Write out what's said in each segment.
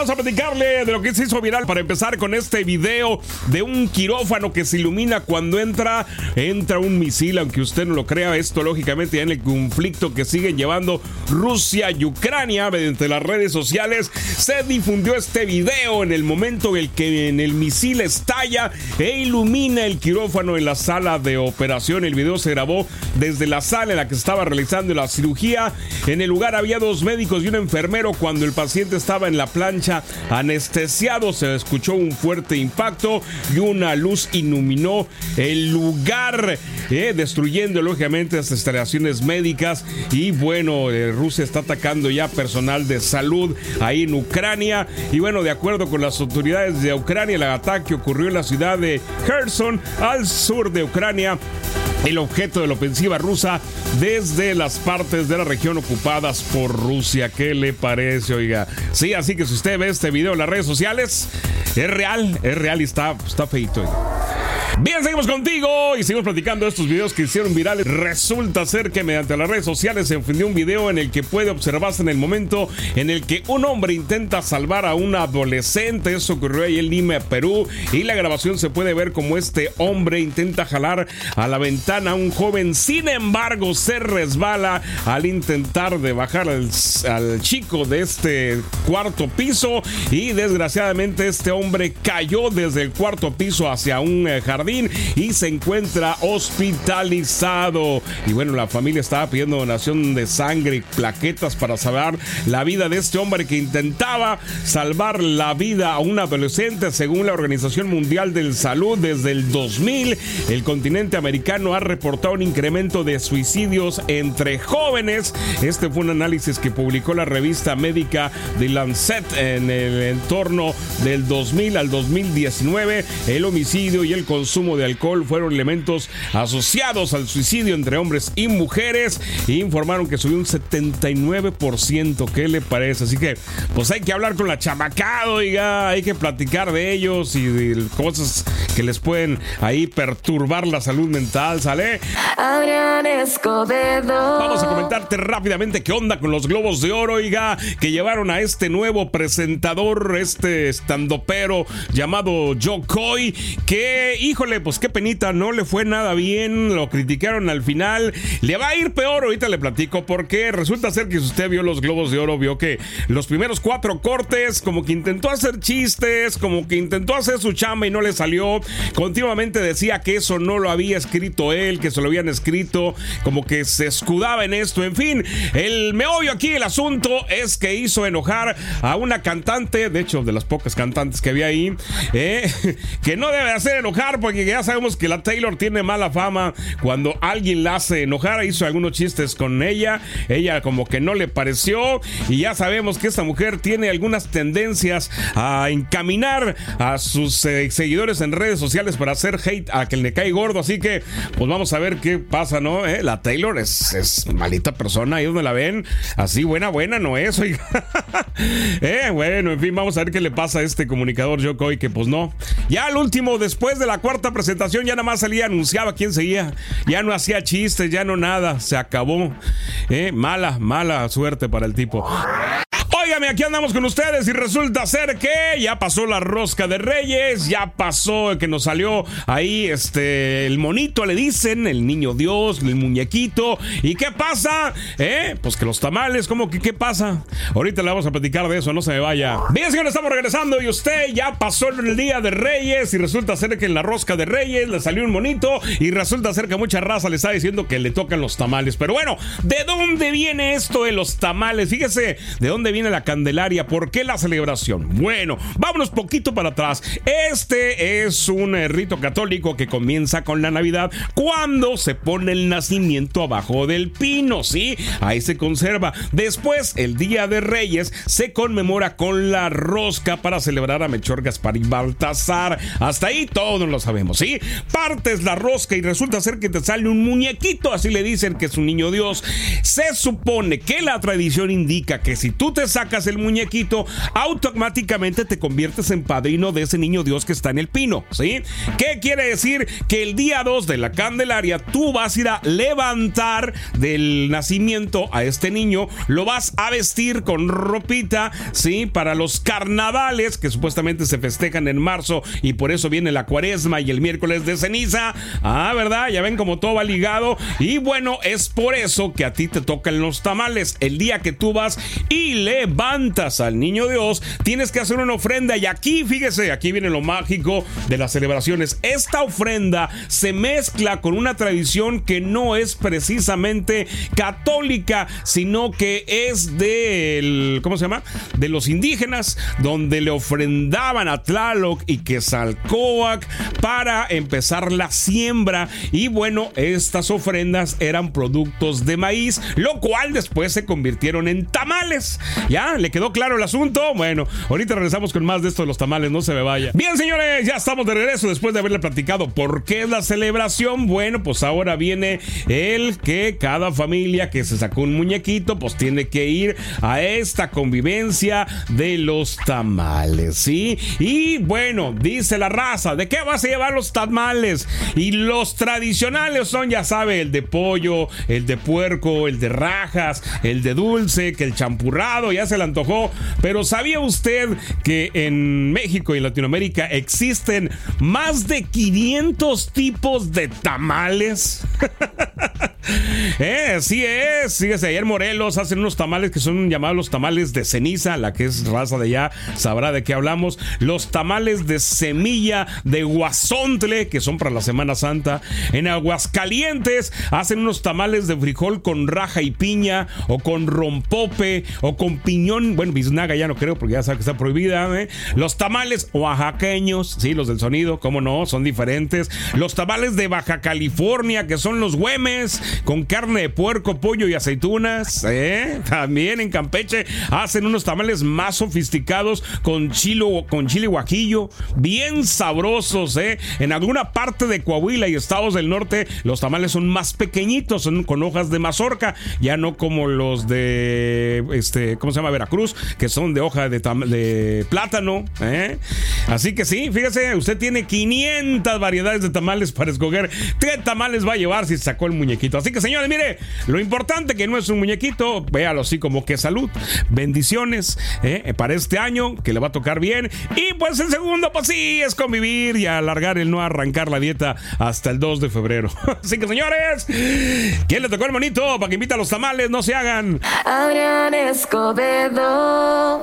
vamos a platicarle de lo que se hizo viral para empezar con este video de un quirófano que se ilumina cuando entra, entra un misil, aunque usted no lo crea, esto lógicamente en el conflicto que siguen llevando Rusia y Ucrania mediante las redes sociales, se difundió este video en el momento en el que en el misil estalla e ilumina el quirófano en la sala de operación. El video se grabó desde la sala en la que estaba realizando la cirugía. En el lugar había dos médicos y un enfermero cuando el paciente estaba en la plancha anestesiado. Se escuchó un fuerte impacto y una luz iluminó el lugar, eh, destruyendo lógicamente las instalaciones médicas. Y bueno, eh, Rusia está atacando ya personal de salud ahí en Ucrania. Y bueno, de acuerdo con las autoridades de Ucrania, el ataque ocurrió en la ciudad de Kherson, al sur de Ucrania el objeto de la ofensiva rusa desde las partes de la región ocupadas por Rusia. ¿Qué le parece, oiga? Sí, así que si usted ve este video en las redes sociales, es real, es real y está, está feito. Bien, seguimos contigo y seguimos platicando estos videos que hicieron virales. Resulta ser que mediante las redes sociales se ofendió un video en el que puede observarse en el momento en el que un hombre intenta salvar a un adolescente. Eso ocurrió ahí en Lima, Perú. Y la grabación se puede ver como este hombre intenta jalar a la ventana a un joven. Sin embargo, se resbala al intentar de bajar al, al chico de este cuarto piso. Y desgraciadamente este hombre cayó desde el cuarto piso hacia un eh, y se encuentra hospitalizado. Y bueno, la familia estaba pidiendo donación de sangre y plaquetas para salvar la vida de este hombre que intentaba salvar la vida a un adolescente. Según la Organización Mundial de Salud, desde el 2000, el continente americano ha reportado un incremento de suicidios entre jóvenes. Este fue un análisis que publicó la revista médica The Lancet en el entorno del 2000 al 2019. El homicidio y el consumo de alcohol fueron elementos asociados al suicidio entre hombres y mujeres e informaron que subió un 79%. ¿Qué le parece? Así que, pues hay que hablar con la chamacada, oiga, hay que platicar de ellos y de cosas que les pueden ahí perturbar la salud mental, ¿sale? Adrián Escobedo. Vamos a comentarte rápidamente qué onda con los globos de oro, oiga, que llevaron a este nuevo presentador, este estandopero llamado Joe Coy, que, híjole, pues qué penita, no le fue nada bien, lo criticaron al final, le va a ir peor, ahorita le platico, porque resulta ser que si usted vio los globos de oro, vio que los primeros cuatro cortes, como que intentó hacer chistes, como que intentó hacer su chamba y no le salió, continuamente decía que eso no lo había escrito él, que se lo habían escrito, como que se escudaba en esto, en fin, el meollo aquí, el asunto es que hizo enojar a una cantante, de hecho, de las pocas cantantes que había ahí, eh, que no debe hacer enojar porque ya sabemos que la Taylor tiene mala fama cuando alguien la hace enojar, hizo algunos chistes con ella, ella como que no le pareció y ya sabemos que esta mujer tiene algunas tendencias a encaminar a sus eh, seguidores en redes sociales para hacer hate a que le cae gordo, así que pues vamos a ver qué pasa, ¿no? Eh, La Taylor es, es malita persona, ahí donde la ven, así buena, buena no es, eh, bueno, en fin, vamos a ver qué le pasa a este comunicador Yokoi, que pues no. Ya al último, después de la cuarta presentación, ya nada más salía, anunciaba quién seguía, ya no hacía chistes, ya no nada, se acabó. Eh, mala, mala suerte para el tipo. Óigame, aquí andamos con ustedes y resulta ser que ya pasó la rosca de Reyes, ya pasó que nos salió ahí este el monito le dicen, el niño Dios, el muñequito. ¿Y qué pasa? ¿Eh? Pues que los tamales, ¿cómo que qué pasa? Ahorita le vamos a platicar de eso, no se me vaya. Bien, señores, estamos regresando y usted ya pasó el día de Reyes y resulta ser que en la rosca de Reyes le salió un monito y resulta ser que mucha raza le está diciendo que le tocan los tamales. Pero bueno, ¿de dónde viene esto de los tamales? Fíjese, ¿de dónde viene la Candelaria? ¿Por qué la celebración? Bueno, vámonos poquito para atrás. Este es un eh, rito católico que comienza con la Navidad cuando se pone el nacimiento abajo del pino, ¿sí? Ahí se conserva. Después, el Día de Reyes se conmemora con la rosca para celebrar a Melchor, Gaspar y Baltasar. Hasta ahí todos lo sabemos, ¿sí? Partes la rosca y resulta ser que te sale un muñequito, así le dicen que es un niño Dios. Se supone que la tradición indica que si tú te sacas el muñequito, automáticamente te conviertes en padrino de ese niño Dios que está en el pino, ¿sí? ¿Qué quiere decir? Que el día 2 de la Candelaria tú vas a ir a levantar del nacimiento a este niño, lo vas a vestir con ropita, ¿sí? Para los carnavales que supuestamente se festejan en marzo y por eso viene la cuaresma y el miércoles de ceniza. Ah, ¿verdad? Ya ven como todo va ligado. Y bueno, es por eso que a ti te tocan los tamales. El día que tú vas y levantas al niño Dios, tienes que hacer una ofrenda. Y aquí, fíjese, aquí viene lo mágico de las celebraciones. Esta ofrenda se mezcla con una tradición que no es precisamente católica, sino que es del, ¿cómo se llama? De los indígenas, donde le ofrendaban a Tlaloc y Quetzalcoatl para empezar la siembra. Y bueno, estas ofrendas eran productos de maíz, lo cual después se convirtieron en tamales. ¿Le quedó claro el asunto? Bueno, ahorita regresamos con más de esto de los tamales, no se me vaya. Bien, señores, ya estamos de regreso después de haberle platicado por qué es la celebración. Bueno, pues ahora viene el que cada familia que se sacó un muñequito, pues tiene que ir a esta convivencia de los tamales, ¿sí? Y bueno, dice la raza, ¿de qué vas a llevar los tamales? Y los tradicionales son, ya sabe, el de pollo, el de puerco, el de rajas, el de dulce, que el champurrado, ya se le antojó. Pero ¿sabía usted que en México y Latinoamérica existen más de 500 tipos de tamales? eh, sí es. Fíjese, ayer Morelos hacen unos tamales que son llamados los tamales de ceniza, la que es raza de allá sabrá de qué hablamos. Los tamales de semilla de guasontle, que son para la Semana Santa. En Aguascalientes hacen unos tamales de frijol con raja y piña, o con rompope, o con piñón. Bueno, biznaga ya no creo, porque ya sabe que está prohibida. ¿eh? Los tamales oaxaqueños, sí, los del sonido, cómo no, son diferentes. Los tamales de Baja California, que son los güemes, con carne de puerco, pollo y aceitunas. ¿eh? También en Campeche hacen unos tamales más sofisticados con chilo, con chile guajillo, bien sabrosos. ¿eh? En alguna parte de Coahuila y estados del norte, los tamales son más pequeñitos, son con hojas de mazorca, ya no como los de, este, ¿cómo se llama? Veracruz, que son de hoja de, plátano. ¿eh? Así que sí, fíjese, usted tiene 500 variedades de tamales para escoger qué tamales va a llevar si sacó el muñequito. Así que señores, mire, lo importante que no es un muñequito, véalo así como que salud, bendiciones ¿eh? para este año, que le va a tocar bien. Y pues el segundo, pues sí, es convivir y alargar el no arrancar la dieta hasta el 2 de febrero. Así que señores, ¿quién le tocó el monito para que invita a los tamales? No se hagan. Adrián Escobedo.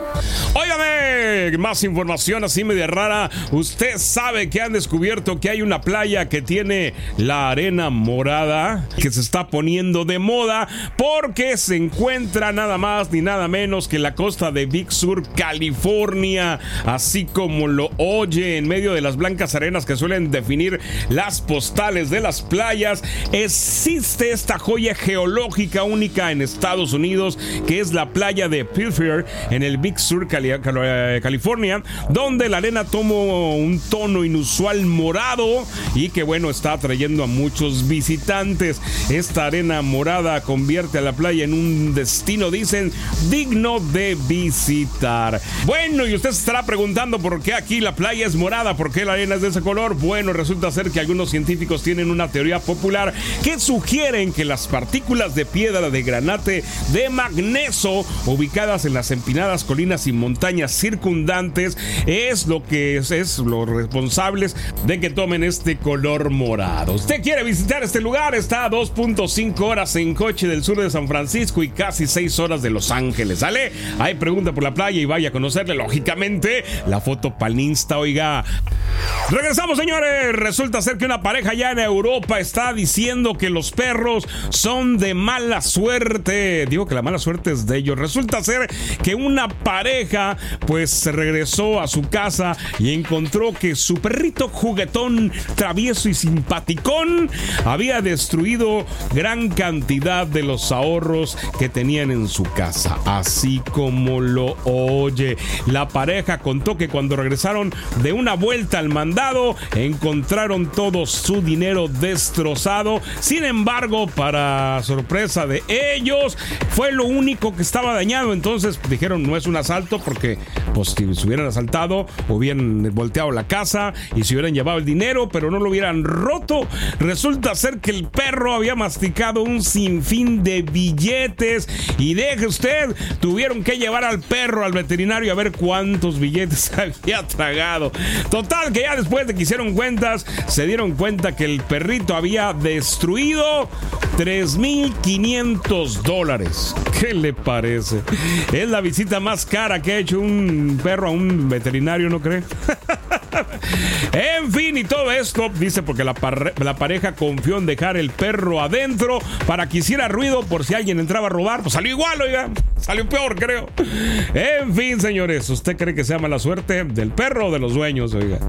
Óigame, más información así media rara. Usted sabe que han descubierto que hay una playa que tiene la arena morada, que se está poniendo de moda porque se encuentra nada más ni nada menos que la costa de Big Sur, California, así como lo oye en medio de las blancas arenas que suelen definir las postales de las playas. Existe esta joya geológica única en Estados Unidos que es la playa de Pilfer en el Big Sur, Cali California, donde la arena tomó un tono inusual morado y que bueno está atrayendo a muchos visitantes. Esta arena morada convierte a la playa en un destino, dicen, digno de visitar. Bueno, y usted se estará preguntando por qué aquí la playa es morada, por qué la arena es de ese color. Bueno, resulta ser que algunos científicos tienen una teoría popular que sugieren que las partículas de piedra de granate de magnesio ubicadas en las empinadas colinas y montañas circundantes es lo que es, es los responsables de que tomen este color morado. ¿Usted quiere visitar este lugar? Está a 2.5 horas en coche del sur de San Francisco y casi 6 horas de Los Ángeles. ¿Sale? Hay pregunta por la playa y vaya a conocerle, lógicamente, la foto palista, oiga. Regresamos, señores. Resulta ser que una pareja ya en Europa está diciendo que los perros son de mala suerte. Digo que la mala suerte es de ellos. Resulta ser que una pareja pues regresó a su casa y encontró que su perrito juguetón, travieso y simpaticón había destruido gran cantidad de los ahorros que tenían en su casa. Así como lo oye, la pareja contó que cuando regresaron de una vuelta al mandado, encontraron todo su dinero destrozado. Sin embargo, para sorpresa de ellos, fue lo único que estaba dañado. Entonces dijeron, no es un asalto porque pues si se hubieran asaltado, hubieran volteado la casa y se hubieran llevado el dinero, pero no lo hubieran roto. Resulta ser que el perro había masticado un sinfín de billetes y deje usted, tuvieron que llevar al perro al veterinario a ver cuántos billetes había tragado. Total, que ya después de que hicieron cuentas, se dieron cuenta que el perrito había destruido 3.500 dólares. ¿Qué le parece? Es la visita más cara que ha hecho un perro a un veterinario, ¿no cree? en fin, y todo esto, dice, porque la, pareja confió en dejar el perro adentro para que hiciera ruido por si alguien entraba a robar. Pues salió igual, oiga. Salió peor, creo. En fin, señores, ¿usted cree que sea mala suerte del perro o de los dueños, oiga?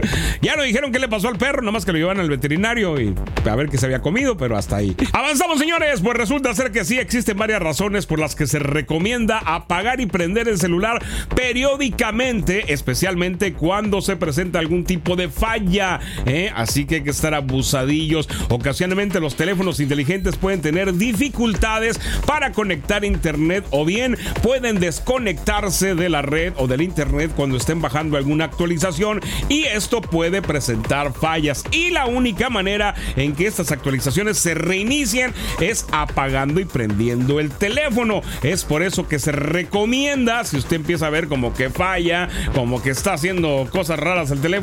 Ya no dijeron qué le pasó al perro, nomás que lo llevan al veterinario y a ver qué se había comido, pero hasta ahí. Avanzamos, señores, pues resulta ser que sí existen varias razones por las que se recomienda apagar y prender el celular periódicamente, especialmente cuando se presenta algún tipo de falla. ¿eh? Así que hay que estar abusadillos. Ocasionalmente los teléfonos inteligentes pueden tener dificultades para conectar internet o bien pueden desconectarse de la red o del internet cuando estén bajando alguna actualización y esto puede presentar fallas. Y la única manera en que estas actualizaciones se reinicien es apagando y prendiendo el teléfono. Es por eso que se recomienda, si usted empieza a ver como que falla, como que está haciendo cosas raras el teléfono,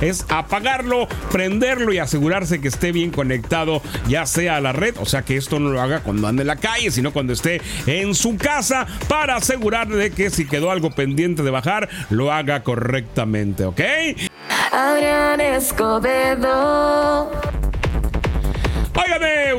es apagarlo, prenderlo y asegurarse que esté bien conectado, ya sea a la red, o sea que esto no lo haga cuando ande en la calle, sino cuando esté en su casa, para asegurar de que si quedó algo pendiente de bajar, lo haga correctamente, ¿ok? Adrián Escobedo.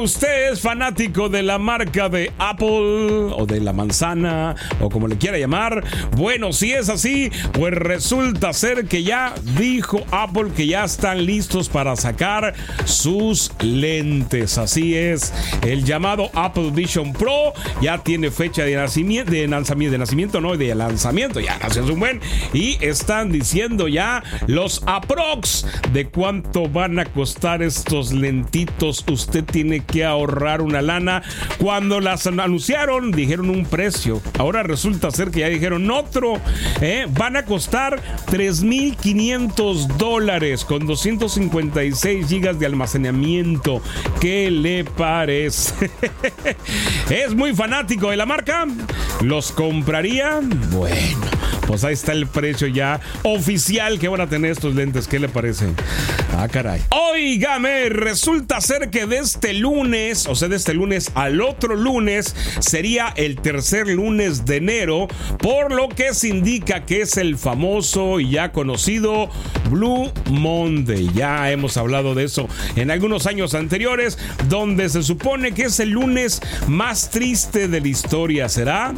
Usted es fanático de la marca de Apple o de la manzana o como le quiera llamar. Bueno, si es así, pues resulta ser que ya dijo Apple que ya están listos para sacar sus lentes. Así es, el llamado Apple Vision Pro ya tiene fecha de nacimiento, de lanzamiento, de nacimiento, no, de lanzamiento, ya nació un buen. Y están diciendo ya los aprox de cuánto van a costar estos lentitos usted tiene que ahorrar una lana. Cuando las anunciaron, dijeron un precio. Ahora resulta ser que ya dijeron otro. ¿eh? Van a costar 3.500 dólares con 256 gigas de almacenamiento. ¿Qué le parece? ¿Es muy fanático de la marca? ¿Los compraría? Bueno pues ahí está el precio ya oficial que van a tener estos lentes. ¿Qué le parece? Ah, caray. Óigame, resulta ser que de este lunes, o sea, de este lunes al otro lunes, sería el tercer lunes de enero, por lo que se indica que es el famoso y ya conocido Blue Monday. Ya hemos hablado de eso en algunos años anteriores, donde se supone que es el lunes más triste de la historia. ¿Será?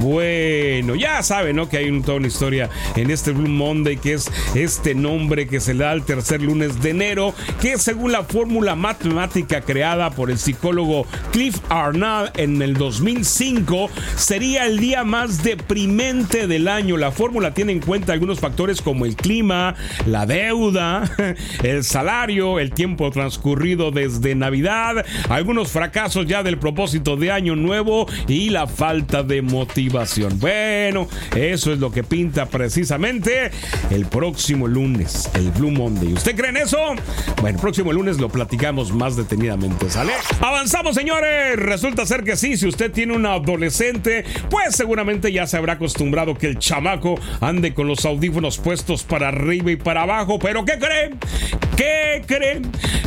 Bueno, ya saben, ¿no? Que hay un una historia en este Blue Monday, que es este nombre que se le da al tercer lunes de enero, que según la fórmula matemática creada por el psicólogo Cliff Arnall en el 2005, sería el día más deprimente del año. La fórmula tiene en cuenta algunos factores como el clima, la deuda, el salario, el tiempo transcurrido desde Navidad, algunos fracasos ya del propósito de año nuevo y la falta de motivación. Bueno, eso es lo que pinta precisamente el próximo lunes, el Blue Monday. ¿Usted cree en eso? Bueno, el próximo lunes lo platicamos más detenidamente, ¿sale? Avanzamos, señores. Resulta ser que sí, si usted tiene un adolescente, pues seguramente ya se habrá acostumbrado que el chamaco ande con los audífonos puestos para arriba y para abajo. Pero ¿qué cree? ¿Qué cree?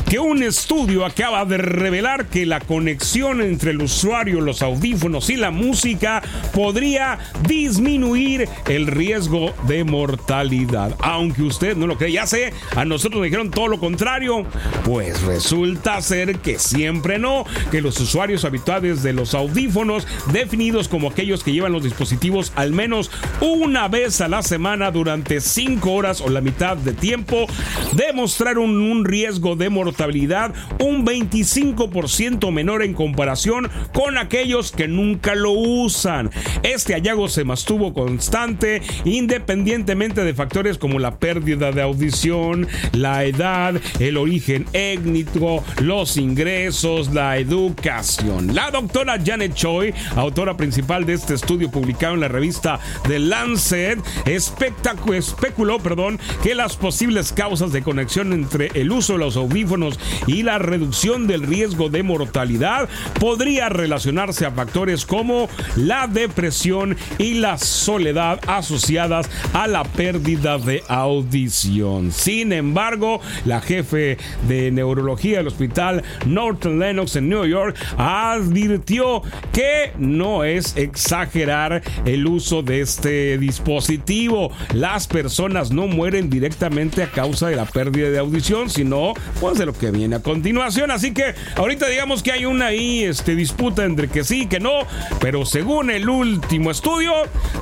Que un estudio acaba de revelar que la conexión entre el usuario, los audífonos y la música podría disminuir el el riesgo de mortalidad. Aunque usted no lo cree, ya sé, a nosotros nos dijeron todo lo contrario. Pues resulta ser que siempre no, que los usuarios habituales de los audífonos, definidos como aquellos que llevan los dispositivos al menos una vez a la semana durante 5 horas o la mitad de tiempo, demostraron un riesgo de mortalidad un 25% menor en comparación con aquellos que nunca lo usan. Este hallazgo se mantuvo constante independientemente de factores como la pérdida de audición, la edad, el origen étnico, los ingresos, la educación. La doctora Janet Choi, autora principal de este estudio publicado en la revista The Lancet, especuló perdón, que las posibles causas de conexión entre el uso de los audífonos y la reducción del riesgo de mortalidad podría relacionarse a factores como la depresión y la soledad asociadas a la pérdida de audición. Sin embargo, la jefe de neurología del hospital Northern Lennox en New York advirtió que no es exagerar el uso de este dispositivo. Las personas no mueren directamente a causa de la pérdida de audición, sino pues de lo que viene a continuación. Así que ahorita digamos que hay una ahí este, disputa entre que sí y que no, pero según el último estudio,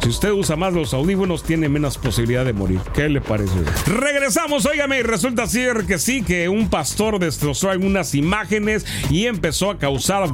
si usted usa más los audífonos, tiene menos posibilidad de morir. ¿Qué le parece? Regresamos, óigame, y resulta ser que sí, que un pastor destrozó algunas imágenes y empezó a causar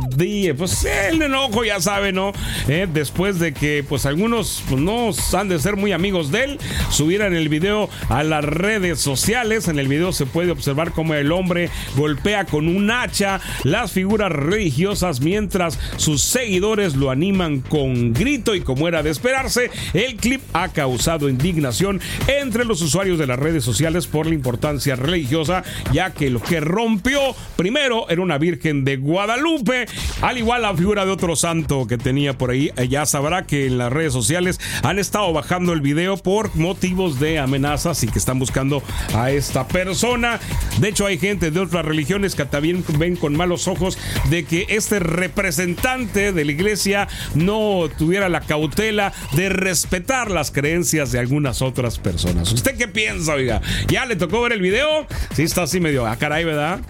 pues el enojo, ya sabe, ¿no? Eh, después de que pues algunos pues, no han de ser muy amigos de él, subieran el video a las redes sociales. En el video se puede observar cómo el hombre golpea con un hacha las figuras religiosas mientras sus seguidores lo animan con grito y como era de esperarse, el clip ha causado indignación entre los usuarios de las redes sociales por la importancia religiosa, ya que lo que rompió primero era una Virgen de Guadalupe, al igual la figura de otro santo que tenía por ahí. Ya sabrá que en las redes sociales han estado bajando el video por motivos de amenazas y que están buscando a esta persona. De hecho, hay gente de otras religiones que también ven con malos ojos de que este representante de la iglesia no tuviera la cautela de respetar las creencias de algunas otras personas. ¿Usted qué piensa, oiga? ¿Ya le tocó ver el video? Sí, está así medio a caray, ¿verdad?